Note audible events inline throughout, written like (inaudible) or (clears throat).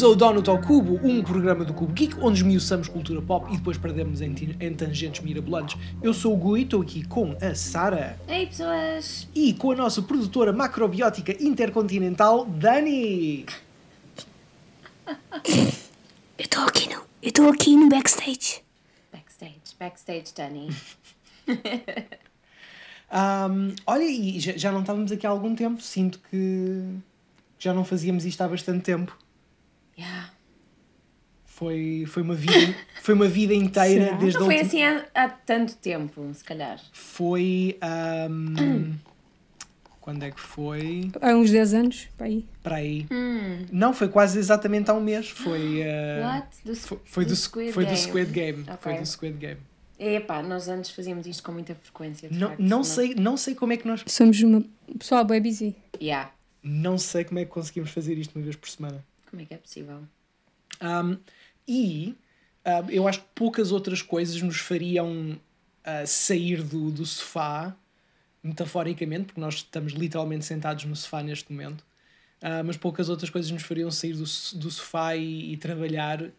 Bem-vindos ao Donut ao Cubo, um programa do Cubo Geek onde esmiuçamos cultura pop e depois perdemos em, em tangentes mirabolantes. Eu sou o Gui, estou aqui com a Sara Ei pessoas! e com a nossa produtora macrobiótica intercontinental, Dani. Eu estou aqui no. Eu estou aqui no backstage. Backstage, backstage, Dani. (laughs) Ahm, olha, e já, já não estávamos aqui há algum tempo, sinto que já não fazíamos isto há bastante tempo. Foi, foi, uma, vida, foi uma vida inteira Será? desde Não foi última- assim há, há tanto tempo, se calhar. Foi. ahm, quando é que foi? Há uns 10 anos, para aí. Para aí. Hum, Não, foi quase exatamente há um mês. Foi. (gasps) ah, what? Do, Foi, foi do, Squid foi Game. do Squid Game. Ok. Foi do Squid Game. Epá, nós antes fazíamos isto com muita frequência. de Não, facto, não, sei, não sei como é que nós. Somos uma pessoal bem busy. Yeah. Não sei como é que conseguimos fazer isto uma vez por semana. Como é que é possível? Um, e um, eu acho que poucas outras coisas nos fariam uh, sair do, do sofá, metaforicamente, porque nós estamos literalmente sentados no sofá neste momento. Uh, mas poucas outras coisas nos fariam sair do, do sofá e, e trabalhar uh,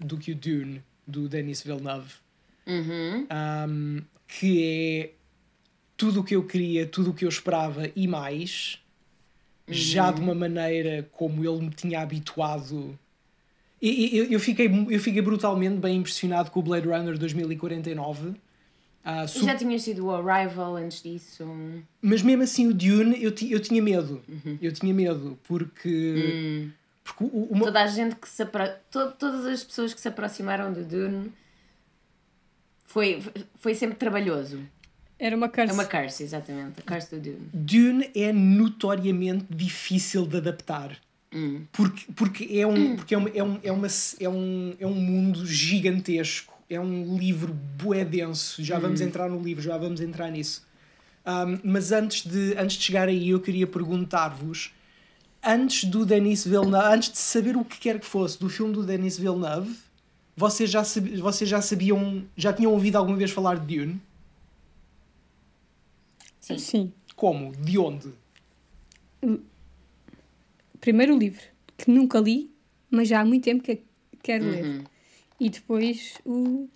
do que o Dune, do Denis Villeneuve. Uhum. um, que é tudo o que eu queria, tudo o que eu esperava e mais, já de uma maneira como ele me tinha habituado. E, e- eu, eu, fiquei, eu fiquei brutalmente bem impressionado com o Blade Runner 2049. Ah, E su- já tinhas tido o Arrival antes disso. Mas mesmo assim, o Dune, eu, ti- eu tinha medo. Eu tinha medo, porque. porque o, uma- Toda a gente que se apro... to- Todas as pessoas que se aproximaram do Dune foi, foi sempre trabalhoso. Era uma curse. É uma curse, exatamente. A curse do Dune. Dune é notoriamente difícil de adaptar. Hum. Porque, porque, é, um, porque é, uma, é, um, é, uma, é, um, é um mundo gigantesco. É um livro bué denso. Já vamos entrar no livro, já vamos entrar nisso. Um, mas antes de, antes de chegar aí, eu queria perguntar-vos: antes do Denis Villeneuve, antes de saber o que quer que fosse do filme do Denis Villeneuve, vocês já, sabi- vocês já sabiam, já tinham ouvido alguma vez falar de Dune? Sim. Sim. Como? De onde? Primeiro o livro, que nunca li, mas já há muito tempo que quero ler. Uhum. E depois o,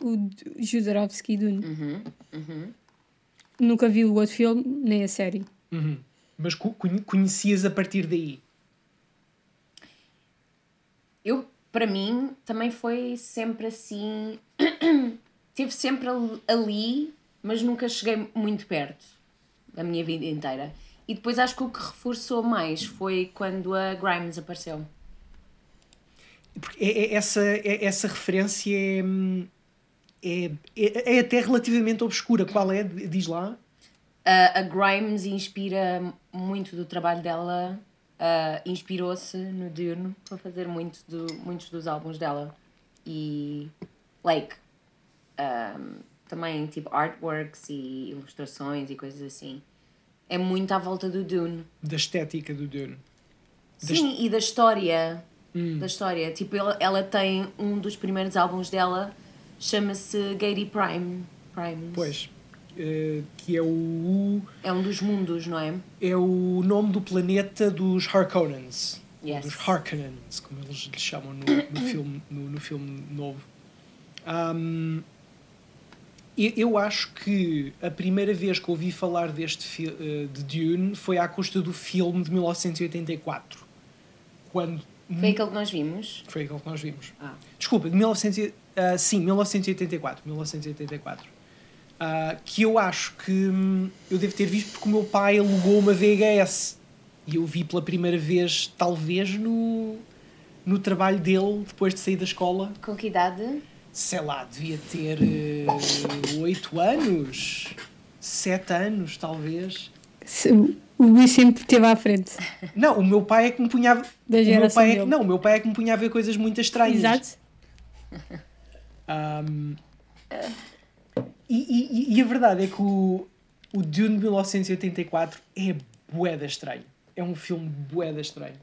o Jodorowsky Dune. Uhum. Uhum. Nunca vi o outro filme, nem a série. Uhum. Mas co- conhe- conhecias a partir daí? Eu, para mim, também foi sempre assim. (clears throat) Estive sempre al- ali, mas nunca cheguei muito perto da minha vida inteira. E depois acho que o que reforçou mais foi quando a Grimes apareceu. Porque é, é- essa, é- essa referência é, é, é, é até relativamente obscura. Qual é? Diz lá. A, a Grimes inspira muito do trabalho dela, ah, inspirou-se no Dune para fazer muito do, muitos dos álbuns dela. E, like, um, também tipo artworks e ilustrações e coisas assim. É muito à volta do Dune. Da estética do Dune. Sim, e da história. Da história. Tipo, ela, ela tem um dos primeiros álbuns dela, chama-se Gary Prime. Primes. Pois. eh, que é o, É um dos mundos, não é? é o nome do planeta dos Harkonnens. Yes. Dos Harkonnens, como eles lhe chamam no, no (coughs) filme, no, no filme novo. Ahm, eu, acho que a primeira vez que ouvi falar deste eh, de Dune foi à custa do filme de 1984. Quando Foi aquele que nós vimos. foi aquele que nós vimos. Ah. Desculpa, de 1900, e- ah, sim, 1984. 1984. Ah, que eu acho que hum, eu devo ter visto porque o meu pai alugou uma VHS. E eu vi pela primeira vez, talvez, no, no trabalho dele, depois de sair da escola. Com que idade? Sei lá, devia ter eh, oito anos, sete anos, talvez. O Luís sempre esteve à frente. Não, o meu pai é que me punha a... Da o meu geração pai é... dele. Não, o meu pai é que me punha a ver coisas muito estranhas. Exato. Um, e, e- e a verdade é que o, o Dune de 1984 é bué da estranho. É um filme bué da estranho.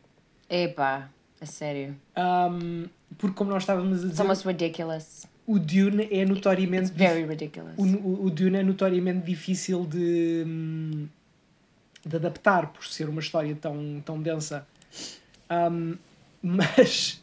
Epá, a sério. Um, porque como nós estávamos a It's dizer, almost ridiculous. o Dune é notoriamente... It's very ridiculous. o, o, Dune é notoriamente difícil de, hum, de adaptar por ser uma história tão, tão densa. Um, mas,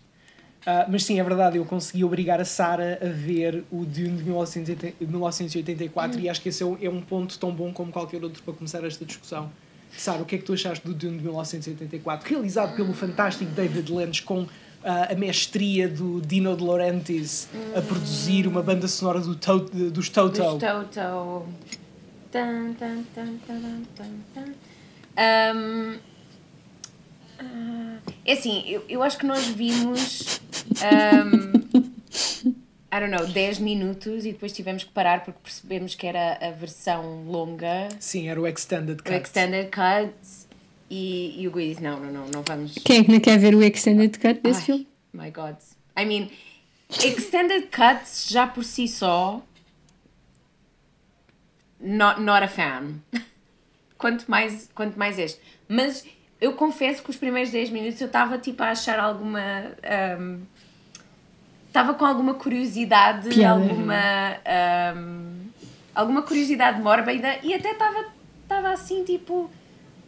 ah, mas sim, é verdade, eu consegui obrigar a Sara a ver o Dune de 1980 de 1984 e acho que esse é um, é um ponto tão bom como qualquer outro para começar esta discussão. Sara, o que é que tu achaste do Dune de 1984? Realizado pelo fantástico David Lynch com a mestria do Dino De Laurentiis a produzir uma banda sonora do to dos Toto. Dos Toto. Tan, tan, tan, tan, tan, tan. Ahm, ah, é assim, eu, eu acho que nós vimos. ahm, I don't know, 10 minutos e depois tivemos que parar porque percebemos que era a versão longa, Sim, era o Extended o Cut. Extended Cut. E, e o Gui disse: não, não, não, não vamos. Quem é que não quer ver o Extended Cut desse Ai, filme? My God. I mean, extended cuts já por si só. Not, not a fan. (laughs) Quanto mais, quanto mais este. Mas eu confesso que os primeiros 10 minutos eu estava tipo a achar alguma. ahm, Estava com alguma curiosidade, Piada. alguma. ahm, alguma curiosidade mórbida e até estava assim tipo.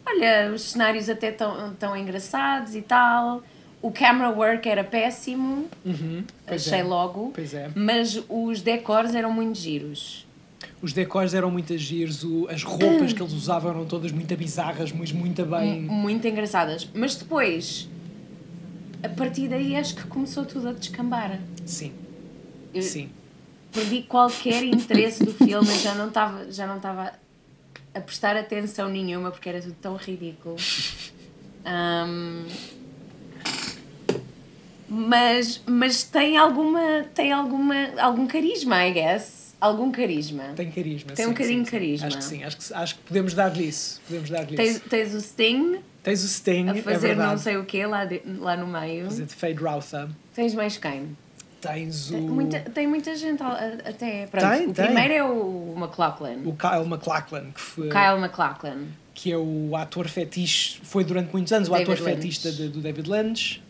Olha, os cenários até tão, tão engraçados e tal. O camera work era péssimo, Uhum, achei é. logo. Pois é. Mas os decors eram muito giros. Os decors eram muito giros, as roupas que eles usavam eram todas muito bizarras, mas muito bem. Muito engraçadas. Mas depois, a partir daí acho que começou tudo a descambar. Sim, Eu sim. perdi qualquer interesse do filme, já não estava a prestar atenção nenhuma porque era tudo tão ridículo. (laughs) Ahm, mas, mas tem alguma tem alguma algum carisma, I guess. Algum carisma. Tem carisma. Tem sim, um bocadinho de carisma. Acho que sim, acho que, acho que podemos dar-lhe isso. Podemos dar-lhe Tens, tens o Sting Tens o Sting, a é fazer verdade. não sei o quê lá, de- lá no meio. Fazer de Fade Rautha. Tens mais quem? Tens o, Tem muita, tem muita gente a- a- até. Pronto, Tem, o tem. primeiro é o McLaughlin. o Kyle MacLachlan, que, foi, Kyle McLaughlin. que é o ator fetiche, foi durante muitos anos o David ator Lynch. fetista de- do David Lynch.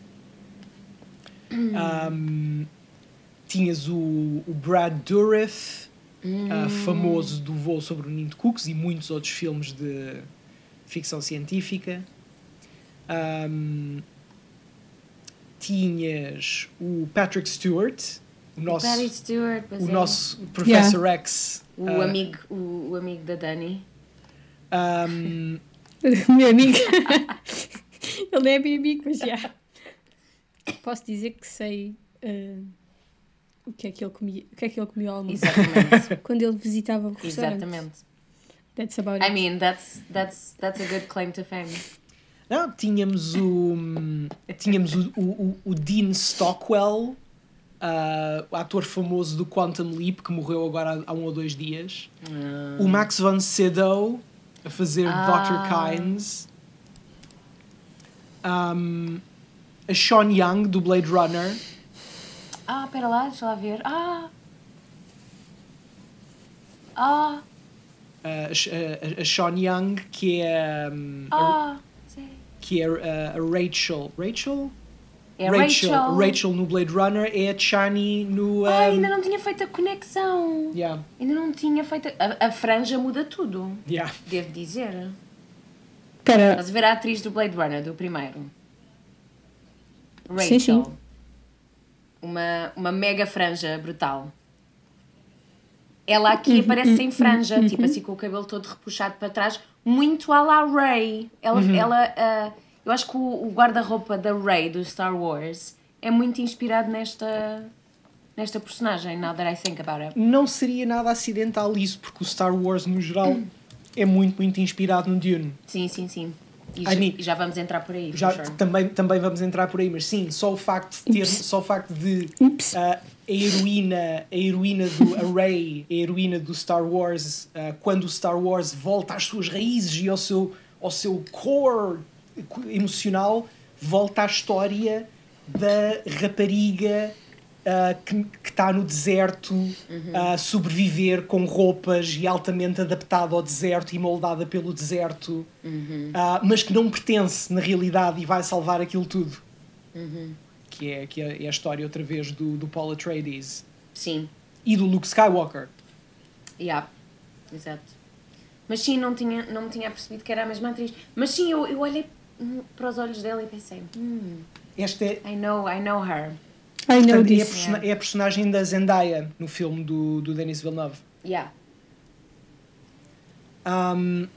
Um, tinhas o, o Brad Dourif, Hum. uh, famoso do voo sobre o Ninho de Cooks e muitos outros filmes de ficção científica. Um, tinhas o Patrick Stewart, o nosso, Patty Stewart, o é. nosso Professor X. O, uh, amigo, o, o amigo da Dani. um, (laughs) Meu amigo. (laughs) Ele é meu amigo, mas já. Posso dizer que sei eh, o, que é que ele comia, o que é que ele comia ao almoço. Exatamente. (laughs) Quando ele visitava o restaurante. Exatamente. That's about I it. mean, that's, that's, that's a good claim to fame. Não, tínhamos o. Tínhamos o, o, o Dean Stockwell, ah, o ator famoso do Quantum Leap, que morreu agora há, há um ou dois dias. O Max von Sydow, a fazer Ah. Dr. Kynes. Um, a Sean Young, do Blade Runner. Ah, pera lá, deixa lá ver. Ah! Ah! ah, a, a- a Sean Young, que é. um, a, Ah! Sei. Que é ah, a Rachel. Rachel? É Rachel. Rachel no Blade Runner é a Chani no. Ai, um, ainda não tinha feito a conexão. yeah, Ainda não tinha feito. A, a franja muda tudo, yeah. devo dizer. Espera, Estás a ver a atriz do Blade Runner, do primeiro? Rachel. Sim, sim. Uma, uma mega franja brutal. Ela aqui aparece sem franja, tipo assim com o cabelo todo repuxado para trás, muito à la Ray. Ela, ela ah, eu acho que o, o guarda-roupa da Ray do Star Wars é muito inspirado nesta, nesta personagem, now that I think about it. Não seria nada acidental isso, porque o Star Wars no geral é muito, muito inspirado no Dune. Sim, sim, sim. E, já, e já vamos entrar por aí, Já sure. também, também vamos entrar por aí, mas sim, só o facto de ter, Ups. só o facto de ah, a heroína, a heroína do a Rey, a heroína do Star Wars, ah, quando o Star Wars volta às suas raízes e ao seu, ao seu core emocional, volta à história da rapariga ah, que está no deserto a sobreviver com roupas e altamente adaptada ao deserto e moldada pelo deserto, ah, mas que não pertence na realidade e vai salvar aquilo tudo. Que, é, que é, é a história outra vez do, do Paul Atreides Sim. e do Luke Skywalker. Yeah, exato. Mas sim, não, tinha, não me tinha percebido que era a mesma atriz. Mas sim, eu, eu olhei hum, para os olhos dela e pensei, hum, Esta é, I know, I know her. I know portanto, é, a this. persona- é a personagem da Zendaya no filme do, do Denis Villeneuve. Yeah. Um,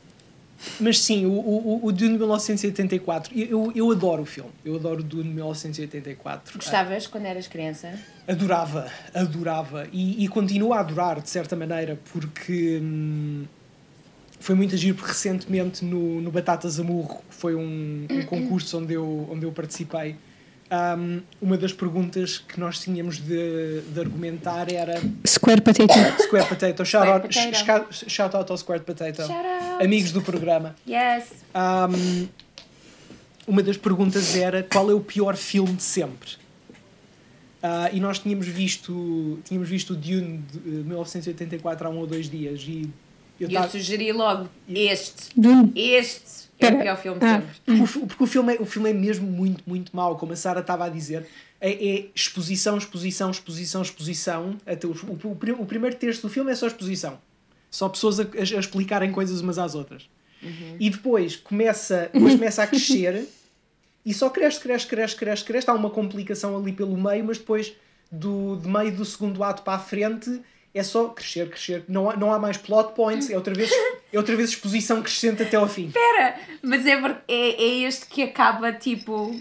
mas sim, o, o, o Dune de 1984, eu, eu, eu adoro o filme. Eu adoro o Dune de 1984. Gostavas quando eras criança? Adorava, adorava. E, e continuo a adorar, de certa maneira, porque hum, foi muito agir, porque recentemente no, no Batatas Amurro, que foi um, um concurso onde eu, onde eu participei, hum, uma das perguntas que nós tínhamos de, de argumentar era Square Potato. Square Potato. Shout, out, Potato. sh- shout out ao Square Potato. Shout out. Amigos do programa. Yes. Um, uma das perguntas era qual é o pior filme de sempre? Ah, e nós tínhamos visto, tínhamos visto o Dune de eh, 1984 há um ou dois dias e eu eu tava- sugeri logo este. Dune. Este é o Pera. pior filme de Ah. sempre. porque, o, porque o filme é, o filme é mesmo muito, muito mau, como a Sara estava a dizer. É, é exposição, exposição, exposição, exposição. Até o, o, o prim- o primeiro terço do filme é só exposição. Só pessoas a, a- a explicarem coisas umas às outras. E depois começa, depois começa a crescer e só cresce, cresce, cresce, cresce, cresce. Há uma complicação ali pelo meio, mas depois do de meio do segundo ato para a frente é só crescer, crescer. Não há, não há mais plot points, é outra vez, é outra vez exposição crescente até ao fim. Espera, mas é, é, é este que acaba tipo.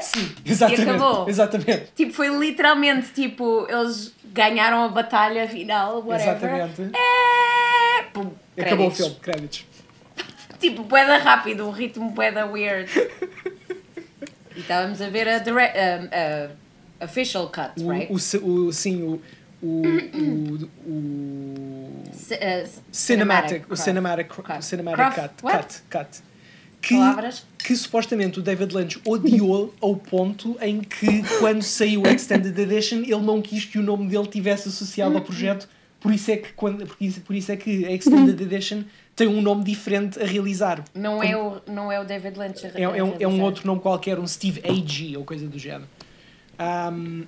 Sim, exatamente. acabou. Exatamente. Tipo, foi literalmente tipo, eles ganharam a batalha final, whatever. Exatamente. É... Pum, Acabou o filme, créditos. Tipo, boeda rápido, um ritmo boeda weird. (laughs) e estávamos a ver a, direct, a, a official cut, O, right? o, o, sim, o, o, o, o C- uh, cinematic, o cinematic, Cut. cinematic cut, cut, cut. Que, Palavras? que supostamente o David Lynch odiou ao ponto em que quando saiu a Extended Edition ele não quis que o nome dele tivesse associado ao projeto, por isso é que, quando, por isso, por isso é que a Extended Edition tem um nome diferente a realizar. Não é, o, não é o David Lynch a É, é, um, é um outro nome qualquer, um Steve A.G. ou coisa do género. Ahm,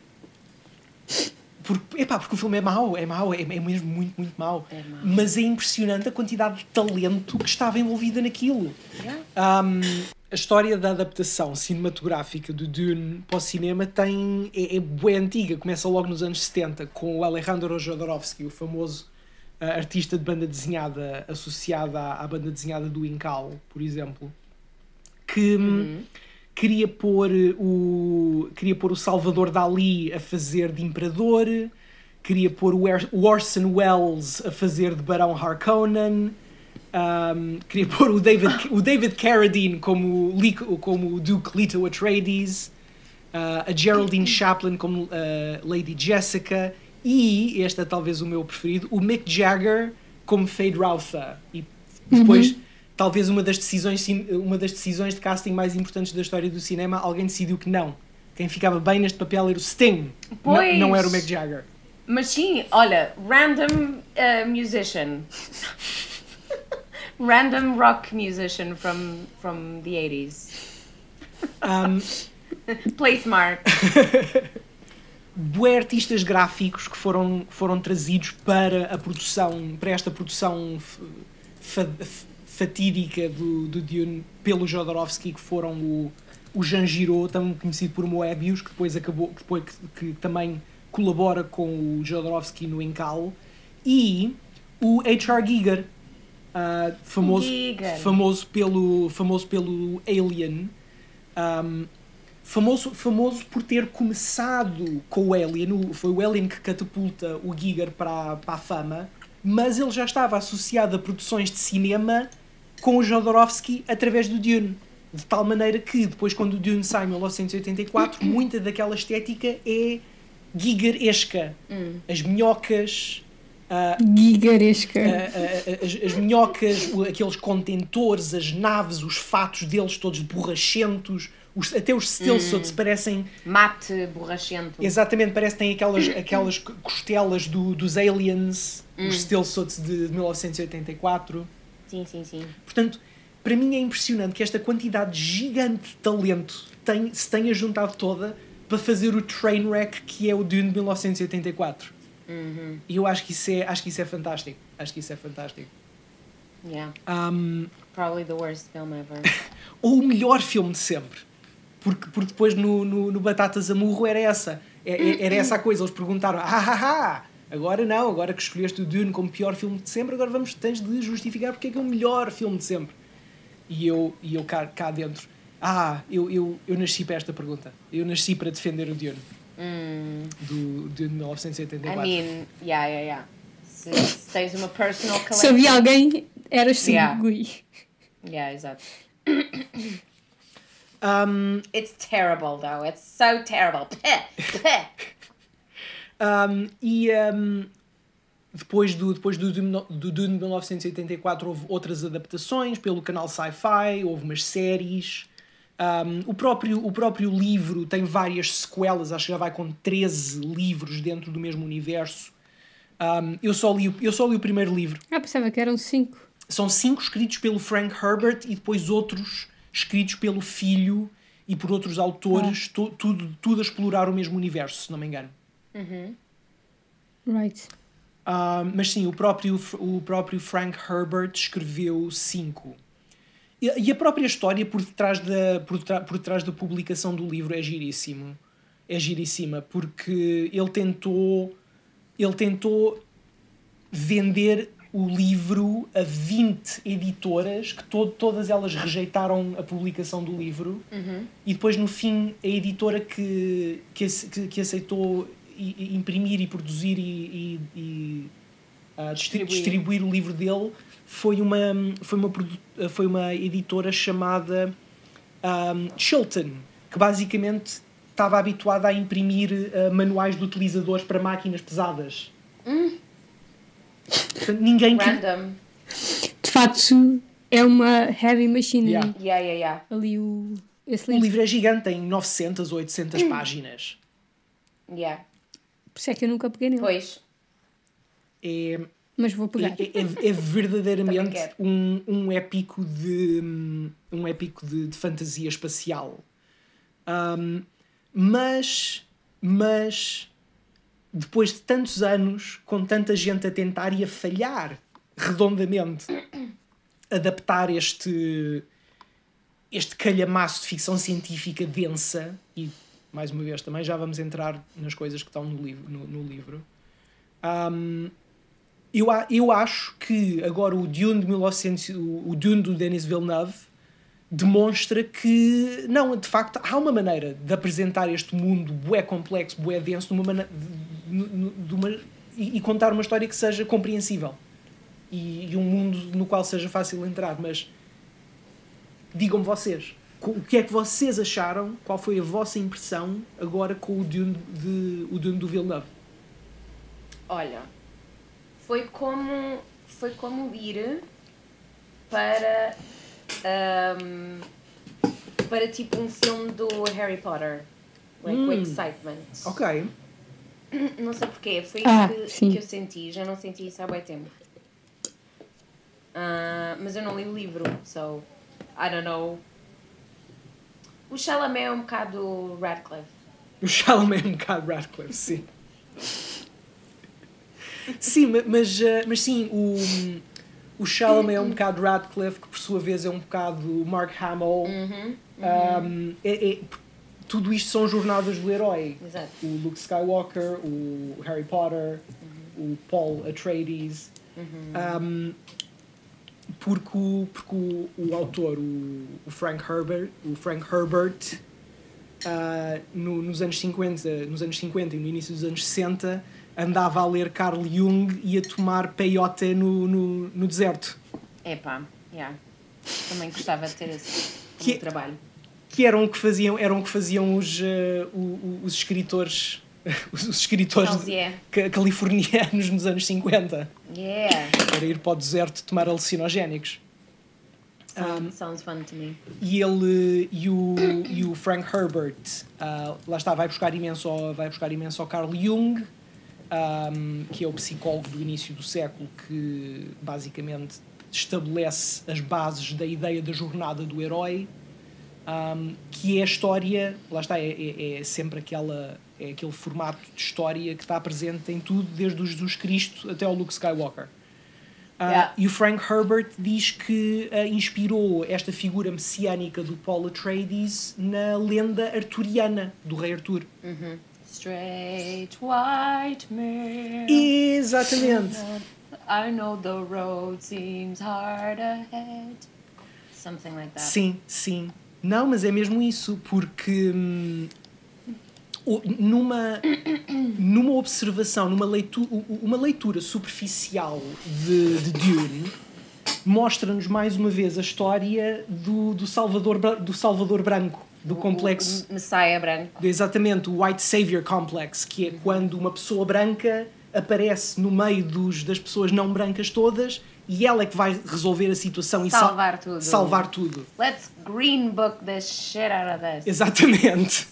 porque, epá, porque o filme é mau, é mau, é, é mesmo muito, muito mau. É mau. Mas é impressionante a quantidade de talento que estava envolvida naquilo. Yeah. Ahm, a história da adaptação cinematográfica do Dune para o cinema tem, é, é bué antiga, começa logo nos anos 70 com o Alejandro Jodorowsky, o famoso ah, artista de banda desenhada associado à, à banda desenhada do Incal, por exemplo, que hum, queria pôr o queria pôr o Salvador Dali a fazer de imperador, queria pôr o, Orson Welles a fazer de Barão Harkonnen, um, queria pôr o David, o David Carradine como, como o Duke Leto Atreides, uh, a Geraldine Chaplin como uh, Lady Jessica e, este é talvez o meu preferido, o Mick Jagger como Fade Rautha. E depois, talvez uma das, decisões, uma das decisões de casting mais importantes da história do cinema, alguém decidiu que não. Quem ficava bem neste papel era o Sting, não, Pois. não era o Mick Jagger. Mas sim, olha, random uh, musician. (laughs) random rock musician from, from the 80s. Um, (laughs) Place mark. (laughs) bué artistas gráficos que foram, foram trazidos para a produção, para esta produção fatídica do, do Dune pelo Jodorowsky, que foram o, o Jean Giraud, também conhecido por Moebius, que depois acabou, que, depois, que, que também colabora com o Jodorowsky no Encalo, e o H.R. Giger, ah, famoso, Giger. famoso, pelo, famoso pelo Alien, um, famoso, famoso por ter começado com o Alien, foi o Alien que catapulta o Giger para, para a fama, mas ele já estava associado a produções de cinema com o Jodorowsky através do Dune. De tal maneira que depois, quando o Dune sai em 1984, (coughs) muita daquela estética é Gigeresca. As minhocas, ah, Gigaresca. a- a- as, as minhocas, aqueles contentores, as naves, os fatos deles todos borrachentos, os- até os stilsots parecem Mate borrachento. exatamente, parece que têm aquelas, (coughs) aquelas costelas do, dos aliens, os stilsots de 1984. Sim, sim, sim. Portanto, para mim é impressionante que esta quantidade gigante de talento tem, se tenha juntado toda para fazer o train wreck que é o Dune de 1984. E eu acho que, isso é, acho que isso é fantástico. Acho que isso é fantástico. Yeah. Um, Probably the worst film ever. (laughs) Ou o melhor filme de sempre. Porque, porque depois no, no, no Batatas a Murro era essa. É- é- Era essa a coisa. Eles perguntaram: ah, ah, ah, agora não, agora que escolheste o Dune como pior filme de sempre, agora vamos, tens de justificar porque é que é o melhor filme de sempre. E eu, e eu cá, cá dentro: ah, eu, eu, eu nasci para esta pergunta. Eu nasci para defender o Dune. Do Dune de I 1984. mean, yeah, yeah, yeah. Se, se tens uma personal Se collection. havia alguém, eras sim, Yeah. Gui. Yeah, exato. (coughs) Um, It's terrible though. It's so terrible. (coughs) (laughs) Um, e um, depois do, depois do, do Dune de 1984 houve outras adaptações pelo canal Sci-Fi, houve umas séries. Um, o, próprio, o próprio livro tem várias sequelas, acho que já vai com 13 livros dentro do mesmo universo. Um, eu, só li, o- eu só li o primeiro livro. Ah, pensava que eram cinco. São cinco escritos pelo Frank Herbert e depois outros escritos pelo filho e por outros autores, tu- tudo, tudo a explorar o mesmo universo, se não me engano. Right. Ah, mas sim, o próprio, o próprio Frank Herbert escreveu cinco. E, e a própria história por detrás, da, por, por detrás da publicação do livro é giríssimo. É giríssima, porque ele tentou, ele tentou vender o livro a 20 editoras, que to todas elas rejeitaram a publicação do livro, e depois no fim a editora que, que, que aceitou imprimir e produzir e, e- e, ah, distri- Distribuir. distribuir o livro dele foi uma, foi uma, produ- foi uma editora chamada um, Chilton, que basicamente estava habituada a imprimir ah, manuais de utilizadores para máquinas pesadas. Portanto, ninguém que- Random. De facto, é uma heavy machinery. Yeah. Yeah, yeah, yeah. Ali o. Esse O livro. livro é gigante, tem 900 ou 800 páginas. Yeah. Por isso é que eu nunca peguei nele. Pois. É, Mas vou é, pegar. é- é verdadeiramente Também quero. um, um épico de um épico de, de fantasia espacial. Um, mas, mas depois de tantos anos, com tanta gente a tentar e a falhar redondamente, (coughs) adaptar este este calhamaço de ficção científica densa e mais uma vez também já vamos entrar nas coisas que estão no livro, no, no livro. Um, eu, eu acho que agora o Dune de 1900, o Dune do Denis Villeneuve demonstra que não, de facto há uma maneira de apresentar este mundo bué complexo, bué denso de uma maneira de, de- uma, e, e contar uma história que seja compreensível e, e um mundo no qual seja fácil entrar, mas digam-me vocês o que é que vocês acharam, qual foi a vossa impressão agora com o Dune, de, o Dune do Villeneuve? Olha, foi como foi como ir para ahm, para tipo um filme do Harry Potter, like Hum. with excitement. Ok. (clears throat) Não sei porquê, foi isso Ah, que, sim. que eu senti, já não senti isso há bem tempo. Ah, mas eu não li o livro, so I don't know. O Chalamet é um bocado Radcliffe. O Chalamet é um bocado Radcliffe, sim. Sim, ma- mas, eh, mas sim, o, o Chalamet é um bocado Radcliffe, que por sua vez é um bocado Mark Hamill. Um, é- é- tudo isto são jornadas do herói. Exato. O Luke Skywalker, o Harry Potter, o Paul Atreides. Um, porque o, porque o, o autor, o, o Frank Herbert, o Frank Herbert ah, no- nos anos 50, nos anos 50 e no início dos anos 60, andava a ler Carl Jung e a tomar peyote no, no, no deserto. Epá, yeah. Também gostava de ter esse Que- como trabalho. Que eram o que faziam, eram o que faziam os, ah, o- o- os escritores, (laughs) os escritores yeah. (laughs) ca- californianos nos anos 50. Yeah. Era ir para o deserto tomar alucinogénicos. Sounds, sounds fun to me. E ele e o, e o Frank Herbert, ah, lá está, vai buscar imenso, ao- vai buscar imenso ao Carl Jung, ahm, que é o psicólogo do início do século que basicamente estabelece as bases da ideia da jornada do herói, ahm, que é a história, lá está, é, é- é sempre aquela, é aquele formato de história que está presente em tudo, desde o Jesus Cristo até ao Luke Skywalker. Ah, Yeah. E o Frank Herbert diz que ah, inspirou esta figura messiânica do Paul Atreides na lenda arturiana do rei Arthur. Straight white man. Exatamente. I know the road seems hard ahead. Something like that. Sim, sim. Não, mas é mesmo isso, porque hum, o- numa, numa observação, numa leitura, uma leitura superficial de, de Dune, mostra-nos mais uma vez a história do, do, Salvador, do Salvador Branco, do O- complexo. o Messiah branco. Exatamente, o White Savior Complex, que é quando uma pessoa branca aparece no meio dos, das pessoas não brancas todas e ela é que vai resolver a situação e sal- Salvar tudo. salvar tudo. Let's green book the shit out of this. Exatamente.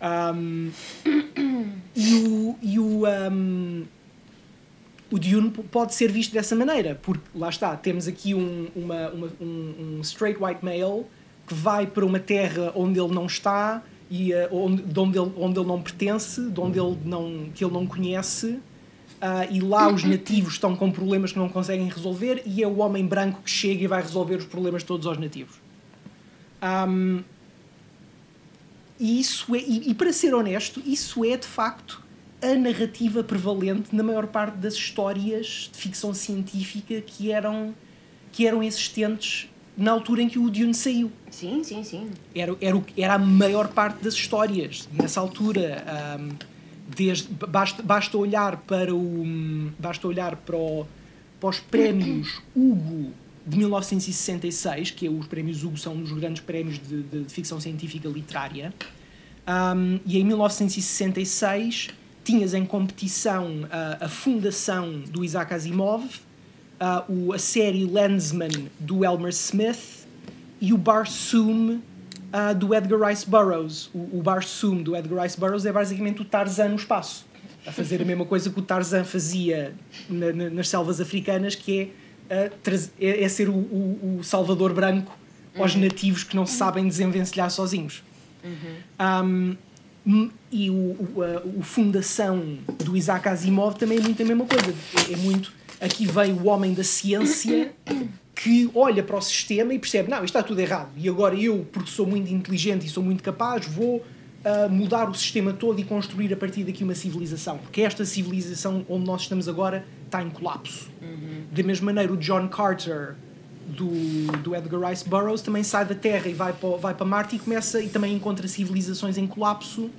Um, e o, e o, um, o Dune pode ser visto dessa maneira, porque lá está, temos aqui um, uma, uma- um, um straight white male que vai para uma terra onde ele não está e uh, onde, de onde, ele, onde ele não pertence, de onde ele não, que ele não conhece. ah, e lá os nativos estão com problemas que não conseguem resolver e é o homem branco que chega e vai resolver os problemas todos aos nativos. Um, e, isso é, e, e para ser honesto, isso é de facto a narrativa prevalente na maior parte das histórias de ficção científica que eram, que eram existentes na altura em que o Dune saiu. Sim, sim, sim. Era, era, era a maior parte das histórias nessa altura. ahm, desde, basta, basta olhar para o basta olhar para, o- para os prémios Hugo de 1966, que é os prémios Hugo são os grandes prémios de, de- de ficção científica literária. Ahm, e em 1966 tinhas em competição ah, a fundação do Isaac Asimov, ah, o, a série Lensman do Elmer Smith e o Barsoom ah, do Edgar Rice Burroughs. O, o Barsoom do Edgar Rice Burroughs é basicamente o Tarzan no espaço. A fazer a mesma coisa que o Tarzan fazia na- na- nas selvas africanas, que é, é, é ser o, o- o salvador branco aos nativos que não se sabem desenvencilhar sozinhos. Um, m- e o, o, a- o fundação do Isaac Asimov também é muito a mesma coisa. É, é muito. Aqui vem o homem da ciência que olha para o sistema e percebe: não, isto está tudo errado. E agora eu, porque sou muito inteligente e sou muito capaz, vou ah, mudar o sistema todo e construir a partir daqui uma civilização. Porque esta civilização onde nós estamos agora está em colapso. Da mesma maneira, o John Carter do, do Edgar Rice Burroughs também sai da Terra e vai para, vai para Marte e começa e também encontra civilizações em colapso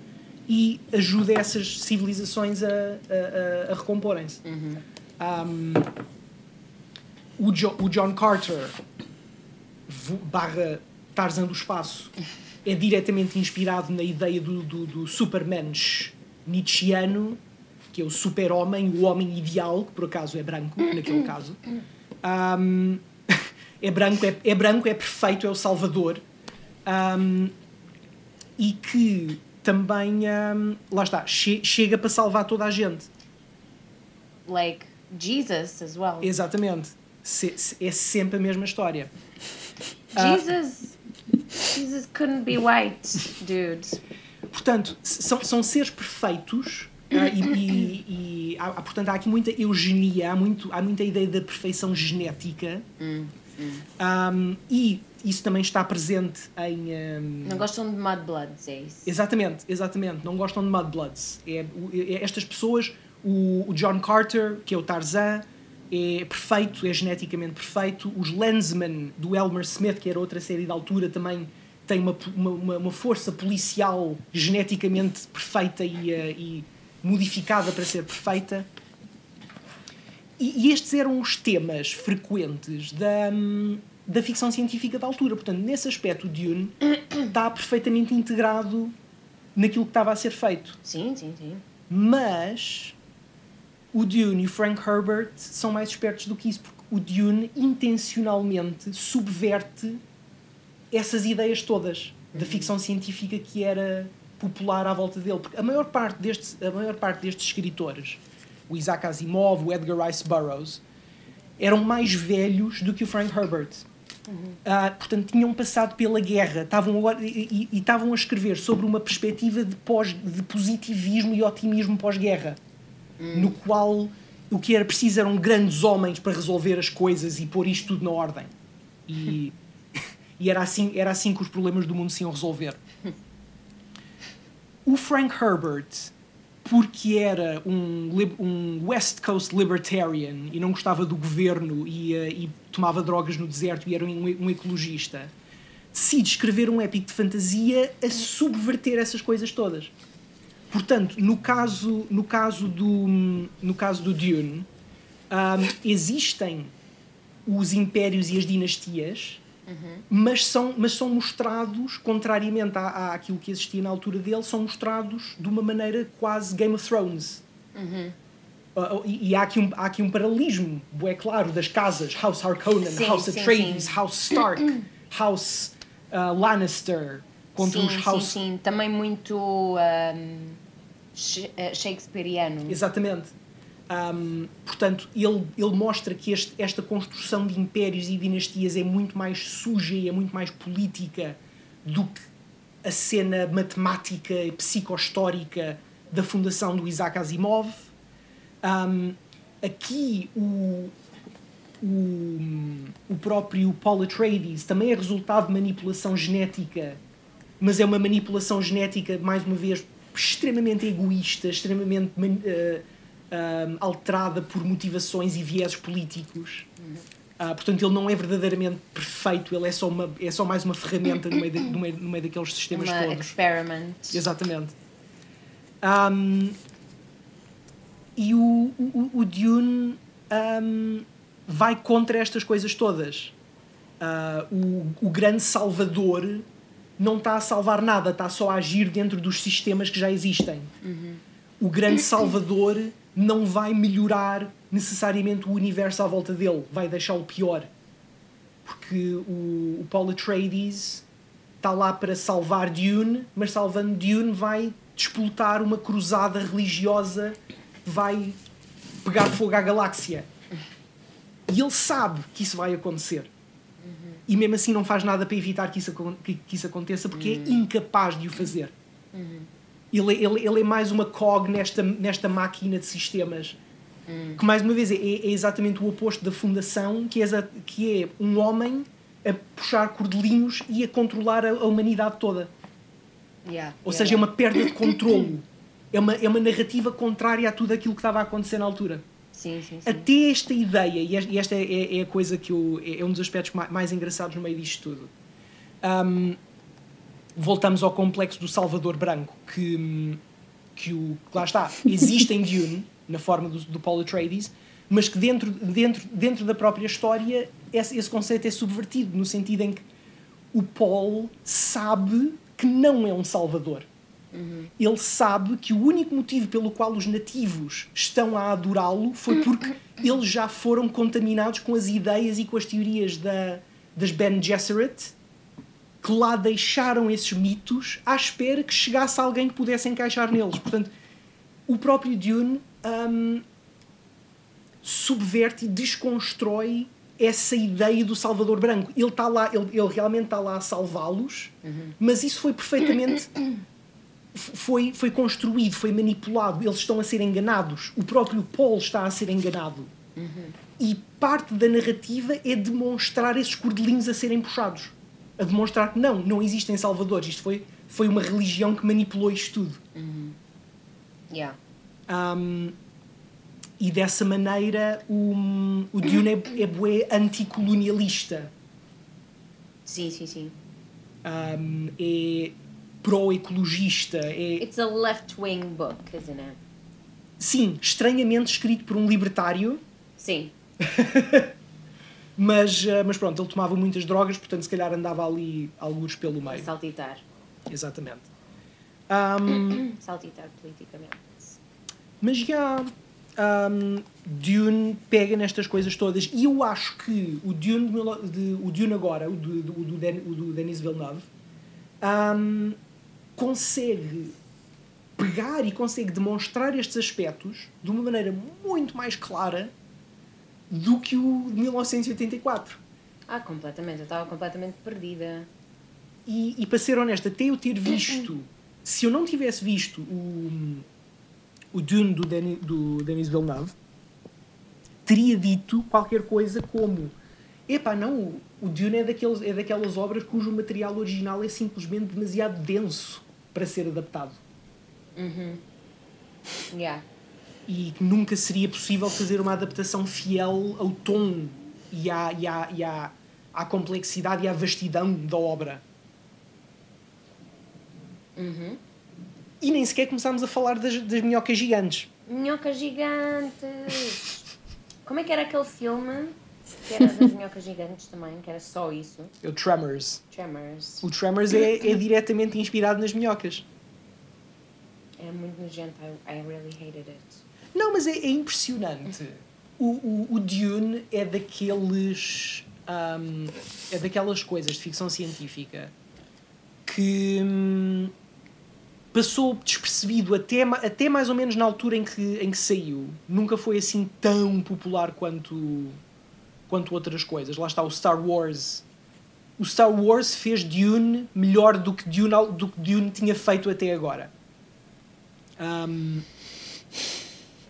e ajuda essas civilizações a, a, a- a recomporem-se. Um, o, Jo- o John Carter barra Tarzan do Espaço é diretamente inspirado na ideia do, do, do supermensch nietzscheano, que é o super-homem, o homem ideal, que por acaso é branco, naquele caso. Um, (laughs) é branco, é, é branco, é perfeito, é o salvador. Um, e que também, um, lá está, che- chega para salvar toda a gente. Like Jesus as well. Exatamente. Se- se- é sempre a mesma história. Ah. Jesus. Jesus couldn't be white, dude. Portanto, são, são seres perfeitos ah, e, e- e há, portanto, há aqui muita eugenia, há, muito, há muita ideia da perfeição genética. Um, e isso também está presente em. um, Não gostam de mudbloods, é isso? Exatamente, exatamente. Não gostam de Mudbloods. É, o- é- estas pessoas, o, o John Carter, que é o Tarzan, é perfeito, é geneticamente perfeito. Os Lensman, do Elmer Smith, que era outra série de altura, também tem uma, uma, uma- uma força policial geneticamente perfeita e, eh, e modificada para ser perfeita. E, e estes eram os temas frequentes da, hum, da ficção científica da altura. Portanto, nesse aspecto, o Dune (coughs) está perfeitamente integrado naquilo que estava a ser feito. Sim, sim, sim. Mas o Dune e o Frank Herbert são mais espertos do que isso, porque o Dune intencionalmente subverte essas ideias todas da ficção científica que era popular à volta dele. Porque a maior parte destes, a maior parte destes escritores, o Isaac Asimov, o Edgar Rice Burroughs, eram mais velhos do que o Frank Herbert. Ah, portanto, tinham passado pela guerra estavam agora, e, e- e estavam a escrever sobre uma perspectiva de, pós, de positivismo e otimismo pós-guerra, no qual o que era preciso eram grandes homens para resolver as coisas e pôr isto tudo na ordem. E, (laughs) e era, assim, era assim que os problemas do mundo se iam resolver. O Frank Herbert, porque era um, um West Coast libertarian e não gostava do governo e, eh, e tomava drogas no deserto e era um, um ecologista, decide escrever um épico de fantasia a subverter essas coisas todas. Portanto, no caso, no caso, do, no caso do Dune, ahm, existem os impérios e as dinastias, mas, são, mas são mostrados, contrariamente à, àquilo que existia na altura dele, são mostrados de uma maneira quase Game of Thrones. Ah, e, e há, aqui um, há aqui um paralelismo, é claro, das casas House Harkonnen, Sim, House sim, Atreides, sim. House Stark, (clears throat) House ah, Lannister, contra sim, os House sim, sim. Também muito um, shakespeariano. Exatamente. Ahm, portanto, ele, ele mostra que este- esta construção de impérios e dinastias é muito mais suja e é muito mais política do que a cena matemática e psicohistórica da fundação do Isaac Asimov. Ahm, aqui o, o, o próprio Paul Atreides também é resultado de manipulação genética, mas é uma manipulação genética, mais uma vez, extremamente egoísta, extremamente man- ahm, alterada por motivações e vieses políticos. Ah, portanto, ele não é verdadeiramente perfeito, ele é só, uma, é só mais uma ferramenta no meio, de- no meio, no meio daqueles sistemas Uma todos. experiment. Exatamente. Ahm, e o, o, o Dune ahm, vai contra estas coisas todas. Ah, o, o grande salvador não está a salvar nada, está só a agir dentro dos sistemas que já existem. O grande salvador não vai melhorar necessariamente o universo à volta dele, vai deixá-lo pior. Porque o, o Paul Atreides está lá para salvar Dune, mas salvando Dune vai disputar uma cruzada religiosa, vai pegar fogo à galáxia. E ele sabe que isso vai acontecer. E mesmo assim não faz nada para evitar que isso, que, que isso aconteça porque é incapaz de o fazer. Ele, é- ele, ele é mais uma cog nesta, nesta máquina de sistemas que mais uma vez é, é exatamente o oposto da fundação, que é, que é um homem a puxar cordelinhos e a controlar a, a humanidade toda. Yeah, Ou yeah, seja, é yeah. uma perda de controlo. (coughs) É uma, é uma narrativa contrária a tudo aquilo que estava a acontecer na altura. Sim, sim, sim. Até esta ideia, e es- esta é, é a coisa que eu, é um dos aspectos ma- mais engraçados no meio disto tudo. Ahm, voltamos ao complexo do Salvador Branco, que, que o, que lá está, existe em Dune, na forma do, do Paul Atreides, mas que dentro, dentro, dentro da própria história esse, esse conceito é subvertido, no sentido em que o Paul sabe que não é um salvador. Ele sabe que o único motivo pelo qual os nativos estão a adorá-lo foi porque eles já foram contaminados com as ideias e com as teorias da, das Bene Gesserit, que lá deixaram esses mitos à espera que chegasse alguém que pudesse encaixar neles. Portanto, o próprio Dune hum, subverte e desconstrói essa ideia do Salvador Branco. Ele está lá, ele, ele realmente está lá a salvá-los, mas isso foi perfeitamente foi, foi construído, foi manipulado, eles estão a ser enganados. O próprio Paul está a ser enganado. E parte da narrativa é demonstrar esses cordelinhos a serem puxados. A demonstrar que não, não existem salvadores. Isto foi, foi uma religião que manipulou isto tudo. Yeah. Um, e dessa maneira o, o Dune é, é bué anticolonialista. Sim, sim, sim. Um, é pró-ecologista. É, It's a left-wing book, isn't it? sim, estranhamente escrito por um libertário. Sim. (laughs) Mas, eh, mas pronto, ele tomava muitas drogas, portanto, se calhar andava ali alguns pelo meio. Saltitar. Exatamente. (coughs) Ahm, Saltitar politicamente. mas já. ahm, Dune pega nestas coisas todas e eu acho que o Dune, de o Dune agora, o do, do, do, Den- o do Denis Villeneuve, ahm, consegue pegar e consegue demonstrar estes aspectos de uma maneira muito mais clara do que o de 1984. Ah, completamente. Eu estava completamente perdida. E, e para ser honesto, até eu ter visto, se eu não tivesse visto o, o Dune do, Denis, do Denis Villeneuve, teria dito qualquer coisa como epá, não, o- Dune é, daqueles, é daquelas obras cujo material original é simplesmente demasiado denso para ser adaptado. Yeah. E que nunca seria possível fazer uma adaptação fiel ao tom e à, e à, e à, à complexidade e à vastidão da obra. E nem sequer começámos a falar das, das minhocas gigantes. Minhocas gigantes! Como é que era aquele filme? Que era das minhocas gigantes também, que era só isso. O Tremors. Tremors. O Tremors é, é diretamente inspirado nas minhocas. É muito nojento. I, I really hated it. Não, mas é, é impressionante. O, o, o Dune é daqueles. ahm, é daquelas coisas de ficção científica que hum, passou despercebido até, até mais ou menos na altura em que, em que saiu. Nunca foi assim tão popular quanto, quanto outras coisas. Lá está o Star Wars. O Star Wars fez Dune melhor do que Dune, do que Dune tinha feito até agora. Ahm,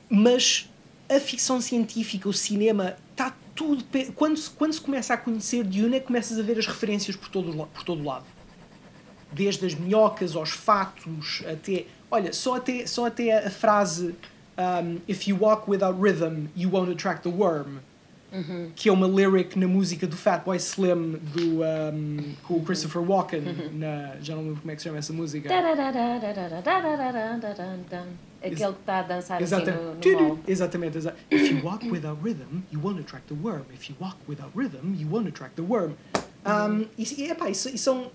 mas a ficção científica, o cinema, está tudo. Quando se, quando se começa a conhecer Dune, é que começas a ver as referências por todo, por todo lado. Desde as minhocas aos fatos, até. Olha, só até, só até a frase um, If you walk without rhythm, you won't attract the worm. Que é uma lyric na música do Fatboy Slim do, um, com o Christopher Walken. Na, já não lembro como é que se chama essa música. Aquele que está a dançar assim Exatamente. no, no mall. Exatamente, exa- If you walk without rhythm, you won't attract the worm. If you walk without rhythm, you won't attract the worm. Um, e, e, epá, isso, isso são.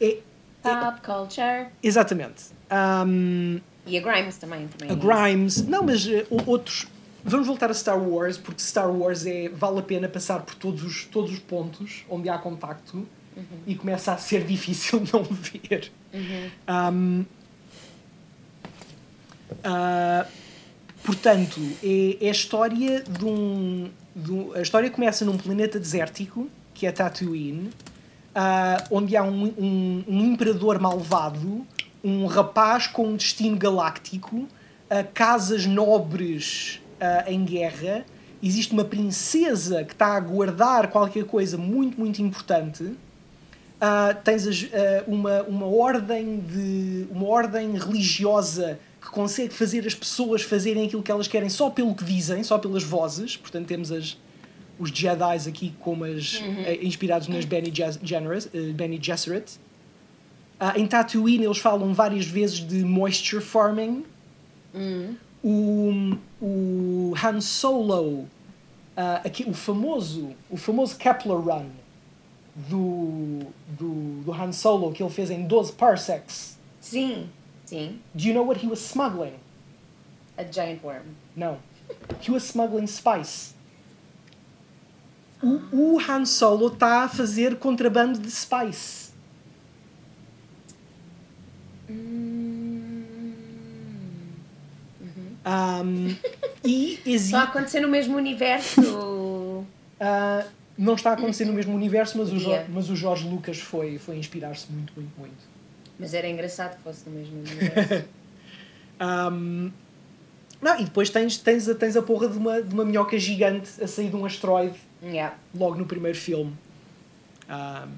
É, Pop culture. exatamente. Um, E a Grimes também. também a é Grimes. Não, mas o- outros. Vamos voltar a Star Wars, porque Star Wars é, vale a pena passar por todos os, todos os pontos onde há contacto e começa a ser (laughs) difícil não ver. Um, ah, portanto, é, é a história de um, de um- A história começa num planeta desértico, que é Tatooine, ah, onde há um, um, um imperador malvado, um rapaz com um destino galáctico, ah, casas nobres em guerra, existe uma princesa que está a guardar qualquer coisa muito, muito importante. Ah, tens ah, uma, uma ordem de uma ordem religiosa que consegue fazer as pessoas fazerem aquilo que elas querem só pelo que dizem, só pelas vozes. Portanto, temos as, os Jedi aqui como as, eh, inspirados nas Ges- Generous, eh, Bene Gesserit. Ah, em Tatooine eles falam várias vezes de moisture farming. O, o Han Solo, ah, aqui, o famoso o famoso Kepler Run do, do, do Han Solo que ele fez em 12 parsecs. Sim, sim. Do you know what he was smuggling? A giant worm. No. He was smuggling spice. O, o Han Solo está a fazer contrabando de spice. Um, e (laughs) existe. Só a acontecer no mesmo universo. Ah, não está a acontecer no mesmo universo, mas o, Jo- Podia. mas o Jorge Lucas foi, foi inspirar-se muito, muito, muito. Mas era engraçado que fosse no mesmo universo. (laughs) Um, não, e depois tens, tens, a, tens a porra de uma, de uma minhoca gigante a sair de um asteroide yeah. logo no primeiro filme. Um,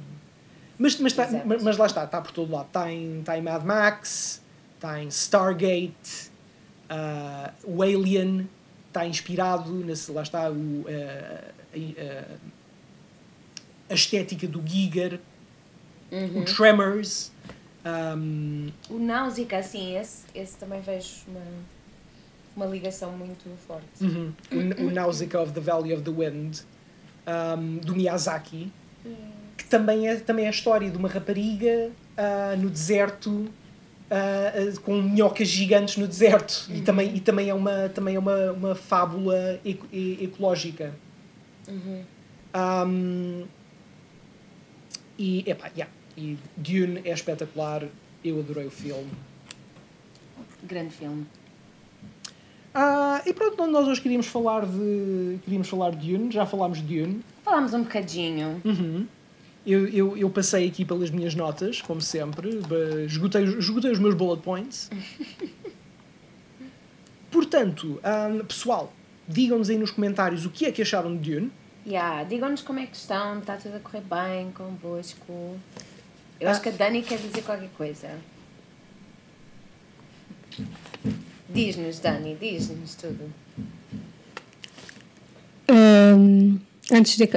mas, mas, tá- mas, mas lá está, está por todo lado. Está em, está em Mad Max, está em Stargate, ah, o Alien está inspirado, nesse, lá está o, ah, a- a- estética do Giger, o Tremors. Um, O Náusica, assim, esse, esse também vejo uma, uma ligação muito forte. Uhum. O, o Nausicaa of the Valley of the Wind, um, do Miyazaki, que também é, também é a história de uma rapariga ah, no deserto ah, com minhocas gigantes no deserto e também, e também é uma, também é uma, uma fábula eco- e- ecológica. Um, e, epá, yeah, e Dune é espetacular, eu adorei o filme. Grande filme. Ah, e pronto, nós hoje queríamos falar de queríamos falar de Dune, já falámos de Dune. Falámos um bocadinho. Uhum. Eu, eu, eu passei aqui pelas minhas notas, como sempre, esgotei, esgotei os meus bullet points. (laughs) Portanto, ah, pessoal, digam-nos aí nos comentários o que é que acharam de Dune. Yeah, digam-nos como é que estão, está tudo a correr bem convosco. Eu acho que a Dani quer dizer qualquer coisa. Diz-nos, Dani, diz-nos tudo. Ahm, antes de.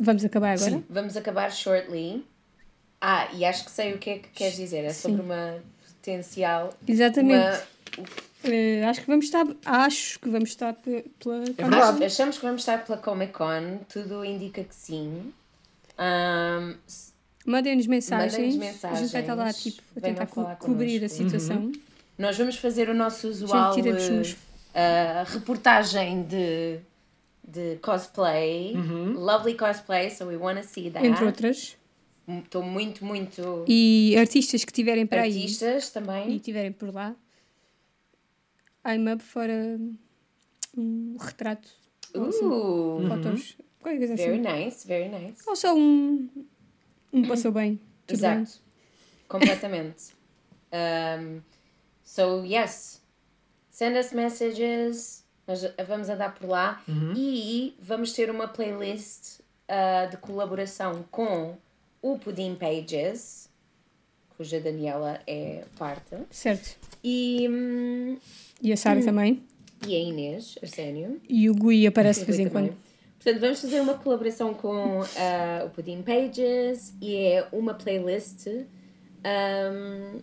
vamos acabar agora? Sim. Vamos acabar shortly. Ah, e acho que sei o que é que queres dizer. É sobre Sim. uma potencial. Exatamente. Uma, Eh, acho que vamos estar. Acho que vamos estar pe- pela. É verdade. Ach- achamos que vamos estar pela Comic Con, tudo indica que sim. S- Mandem-nos mensagens. Mandem-nos A gente vai estar lá mensagens. tipo, a tentar co- falar cobrir a connosco. situação. nós vamos fazer o nosso usual eh, reportagem de, de cosplay. Lovely cosplay, so we want to see that. Entre outras. Estou muito, muito. E artistas que tiverem para aí Artistas e também. estiverem por lá. I'm up for a- um retrato. ou assim, Uh, Fotos. Qualquer coisa very assim. nice, very nice. Ou só um. Um passou bem. Tudo bem. Exato. Completamente. (laughs) um, so, yes. Send us messages. Nós vamos andar por lá. E vamos ter uma playlist uh, de colaboração com o Pudim Pages, cuja Daniela é parte. Certo. E, hum, E a Sara também. e a Inês Arsénio. E o Gui aparece (laughs) de vez em também. quando. Portanto, vamos fazer uma colaboração com ah, o Pudim Pages e é uma playlist um,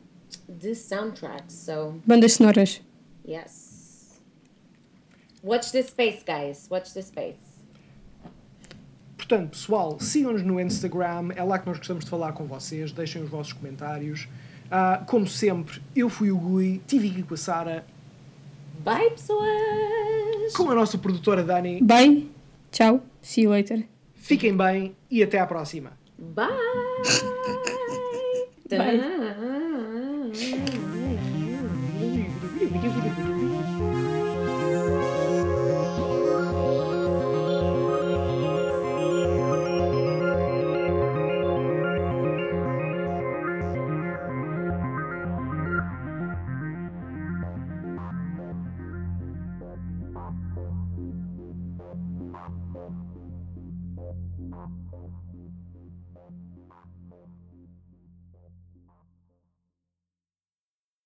de soundtracks. So, Bandas sonoras. yes. Watch this space, guys. Watch this space. Portanto, pessoal, sigam-nos no Instagram, é lá que nós gostamos de falar com vocês, deixem os vossos comentários. Ah, como sempre, eu fui o Gui, estive aqui com a Sara, Bye, pessoas! com a nossa produtora Dani. Bye. Tchau. See you later. Fiquem bem e até à próxima. Bye! Thank you.